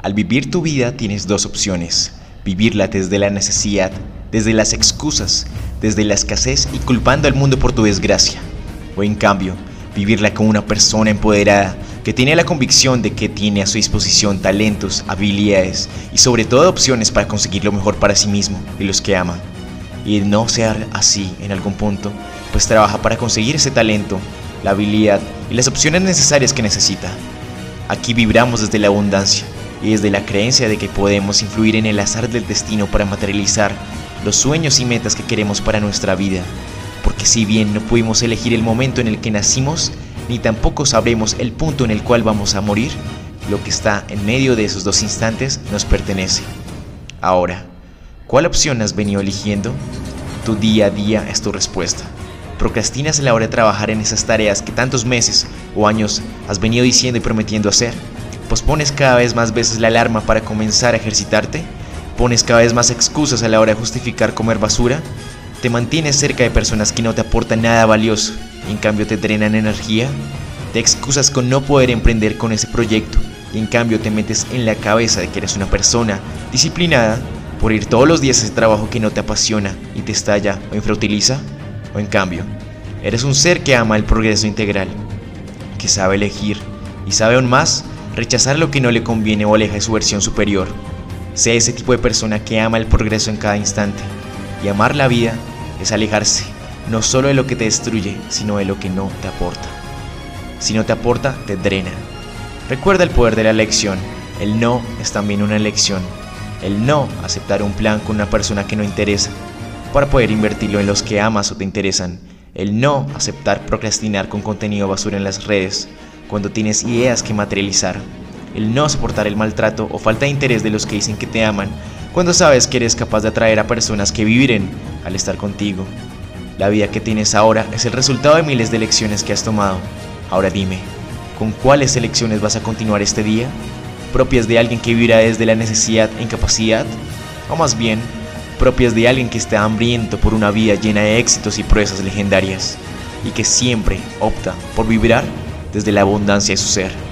Al vivir tu vida tienes dos opciones. Vivirla desde la necesidad, desde las excusas, desde la escasez y culpando al mundo por tu desgracia. O en cambio, vivirla como una persona empoderada que tiene la convicción de que tiene a su disposición talentos, habilidades y sobre todo opciones para conseguir lo mejor para sí mismo y los que ama. Y no ser así en algún punto, pues trabaja para conseguir ese talento, la habilidad y las opciones necesarias que necesita. Aquí vibramos desde la abundancia y desde la creencia de que podemos influir en el azar del destino para materializar los sueños y metas que queremos para nuestra vida. Porque si bien no pudimos elegir el momento en el que nacimos, ni tampoco sabremos el punto en el cual vamos a morir, lo que está en medio de esos dos instantes nos pertenece. Ahora, ¿cuál opción has venido eligiendo? Tu día a día es tu respuesta. ¿Procrastinas a la hora de trabajar en esas tareas que tantos meses o años has venido diciendo y prometiendo hacer? ¿Pospones cada vez más veces la alarma para comenzar a ejercitarte? ¿Pones cada vez más excusas a la hora de justificar comer basura? ¿Te mantienes cerca de personas que no te aportan nada valioso y en cambio te drenan energía? ¿Te excusas con no poder emprender con ese proyecto y en cambio te metes en la cabeza de que eres una persona disciplinada por ir todos los días a ese trabajo que no te apasiona y te estalla o infrautiliza? ¿O en cambio, eres un ser que ama el progreso integral, que sabe elegir y sabe aún más rechazar lo que no le conviene o aleja de su versión superior. Sea ese tipo de persona que ama el progreso en cada instante. Y amar la vida es alejarse no solo de lo que te destruye, sino de lo que no te aporta. Si no te aporta, te drena. Recuerda el poder de la elección. El no es también una elección. El no aceptar un plan con una persona que no interesa, para poder invertirlo en los que amas o te interesan. El no aceptar procrastinar con contenido basura en las redes, cuando tienes ideas que materializar, el no soportar el maltrato o falta de interés de los que dicen que te aman, cuando sabes que eres capaz de atraer a personas que vivirán al estar contigo. La vida que tienes ahora es el resultado de miles de elecciones que has tomado. Ahora dime, ¿con cuáles elecciones vas a continuar este día? ¿Propias de alguien que vivirá desde la necesidad e incapacidad? ¿O más bien, propias de alguien que está hambriento por una vida llena de éxitos y proezas legendarias y que siempre opta por vibrar desde la abundancia de su ser.